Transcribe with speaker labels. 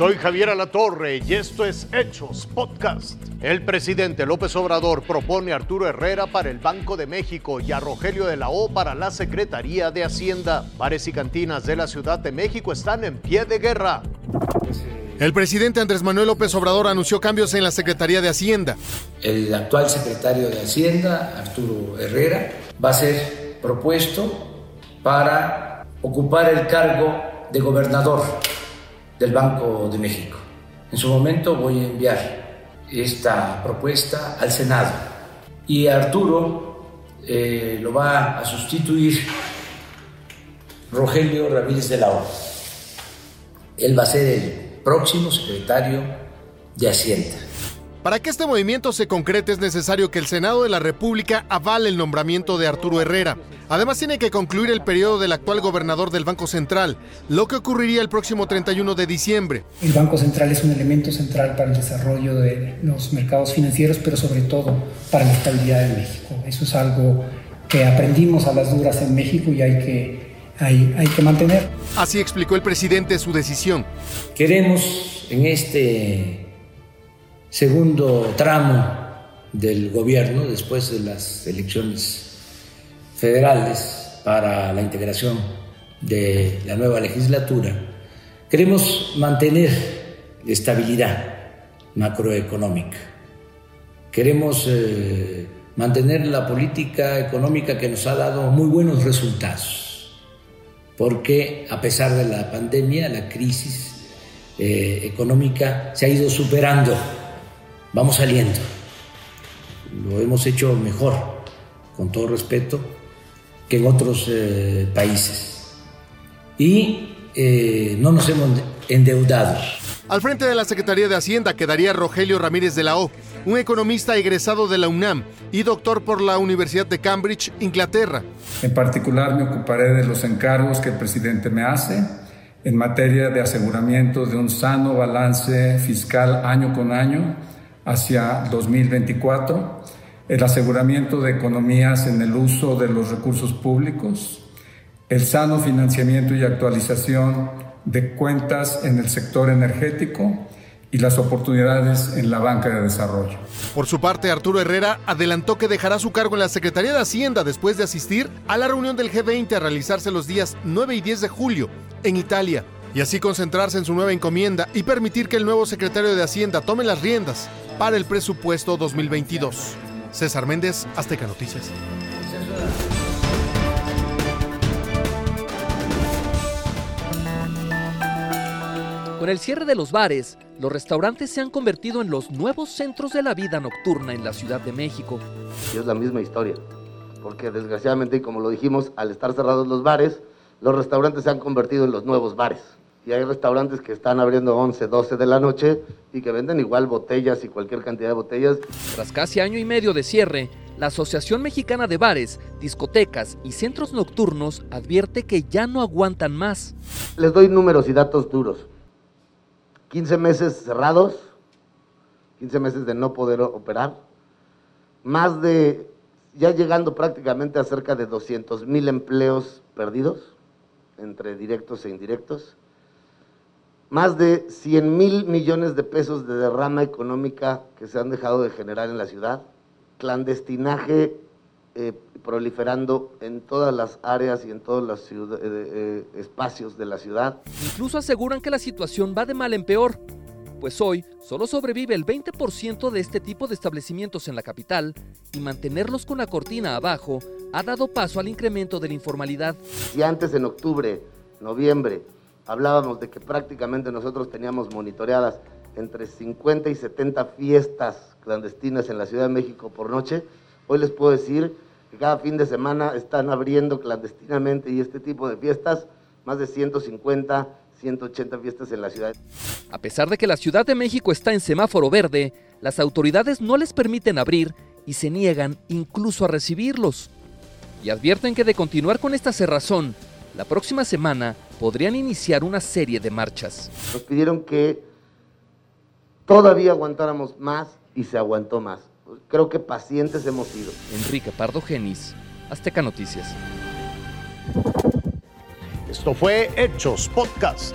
Speaker 1: Soy Javier Alatorre y esto es Hechos Podcast. El presidente López Obrador propone a Arturo Herrera para el Banco de México y a Rogelio de la O para la Secretaría de Hacienda. Bares y cantinas de la Ciudad de México están en pie de guerra.
Speaker 2: El presidente Andrés Manuel López Obrador anunció cambios en la Secretaría de Hacienda.
Speaker 3: El actual secretario de Hacienda, Arturo Herrera, va a ser propuesto para ocupar el cargo de gobernador del Banco de México. En su momento voy a enviar esta propuesta al Senado y Arturo eh, lo va a sustituir Rogelio Ramírez de la O. Él va a ser el próximo secretario de Hacienda.
Speaker 2: Para que este movimiento se concrete es necesario que el Senado de la República avale el nombramiento de Arturo Herrera. Además tiene que concluir el periodo del actual gobernador del Banco Central, lo que ocurriría el próximo 31 de diciembre.
Speaker 4: El Banco Central es un elemento central para el desarrollo de los mercados financieros, pero sobre todo para la estabilidad de México. Eso es algo que aprendimos a las duras en México y hay que, hay, hay que mantener.
Speaker 2: Así explicó el presidente su decisión.
Speaker 3: Queremos en este segundo tramo del gobierno después de las elecciones federales para la integración de la nueva legislatura, queremos mantener estabilidad macroeconómica. Queremos eh, mantener la política económica que nos ha dado muy buenos resultados, porque a pesar de la pandemia, la crisis eh, económica se ha ido superando vamos saliendo. Lo hemos hecho mejor, con todo respeto, que en otros eh, países. Y eh, no nos hemos endeudado.
Speaker 2: Al frente de la Secretaría de Hacienda quedaría Rogelio Ramírez de la O, un economista egresado de la UNAM y doctor por la Universidad de Cambridge, Inglaterra.
Speaker 5: En particular me ocuparé de los encargos que el presidente me hace en materia de aseguramiento de un sano balance fiscal año con año hacia 2024, el aseguramiento de economías en el uso de los recursos públicos, el sano financiamiento y actualización de cuentas en el sector energético y las oportunidades en la banca de desarrollo.
Speaker 2: Por su parte, Arturo Herrera adelantó que dejará su cargo en la Secretaría de Hacienda después de asistir a la reunión del G20 a realizarse los días 9 y 10 de julio en Italia y así concentrarse en su nueva encomienda y permitir que el nuevo secretario de Hacienda tome las riendas para el presupuesto 2022. César Méndez, Azteca Noticias.
Speaker 6: Con el cierre de los bares, los restaurantes se han convertido en los nuevos centros de la vida nocturna en la Ciudad de México.
Speaker 7: Y es la misma historia, porque desgraciadamente, como lo dijimos, al estar cerrados los bares, los restaurantes se han convertido en los nuevos bares. Y hay restaurantes que están abriendo 11, 12 de la noche y que venden igual botellas y cualquier cantidad de botellas.
Speaker 6: Tras casi año y medio de cierre, la Asociación Mexicana de Bares, Discotecas y Centros Nocturnos advierte que ya no aguantan más.
Speaker 7: Les doy números y datos duros. 15 meses cerrados, 15 meses de no poder operar, más de, ya llegando prácticamente a cerca de 200 mil empleos perdidos, entre directos e indirectos, más de 100 mil millones de pesos de derrama económica que se han dejado de generar en la ciudad, clandestinaje eh, proliferando en todas las áreas y en todos los eh, eh, espacios de la ciudad.
Speaker 6: Incluso aseguran que la situación va de mal en peor, pues hoy solo sobrevive el 20% de este tipo de establecimientos en la capital y mantenerlos con la cortina abajo ha dado paso al incremento de la informalidad.
Speaker 7: Si antes en octubre, noviembre, hablábamos de que prácticamente nosotros teníamos monitoreadas entre 50 y 70 fiestas clandestinas en la Ciudad de México por noche, hoy les puedo decir que cada fin de semana están abriendo clandestinamente y este tipo de fiestas, más de 150, 180 fiestas en la ciudad.
Speaker 6: A pesar de que la Ciudad de México está en semáforo verde, las autoridades no les permiten abrir y se niegan incluso a recibirlos. Y advierten que de continuar con esta cerrazón, la próxima semana podrían iniciar una serie de marchas.
Speaker 7: Nos pidieron que todavía aguantáramos más y se aguantó más. Creo que pacientes hemos sido.
Speaker 6: Enrique Pardo Genis, Azteca Noticias.
Speaker 1: Esto fue Hechos Podcast.